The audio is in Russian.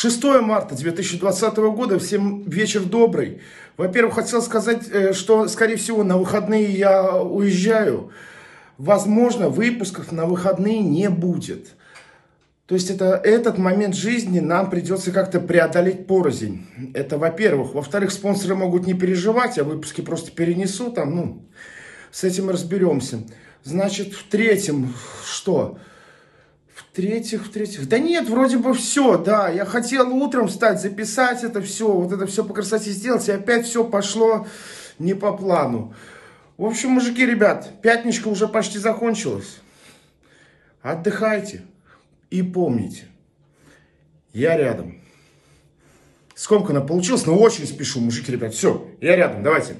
6 марта 2020 года, всем вечер добрый. Во-первых, хотел сказать, э, что, скорее всего, на выходные я уезжаю. Возможно, выпусков на выходные не будет. То есть это, этот момент жизни нам придется как-то преодолеть порознь. Это во-первых. Во-вторых, спонсоры могут не переживать, а выпуски просто перенесу там, ну, с этим разберемся. Значит, в-третьем, что? В-третьих, в-третьих, да нет, вроде бы все, да, я хотел утром встать, записать это все, вот это все по красоте сделать, и опять все пошло не по плану. В общем, мужики, ребят, пятничка уже почти закончилась. Отдыхайте и помните, я рядом. Скомканно получилось, но очень спешу, мужики, ребят. Все, я рядом, давайте.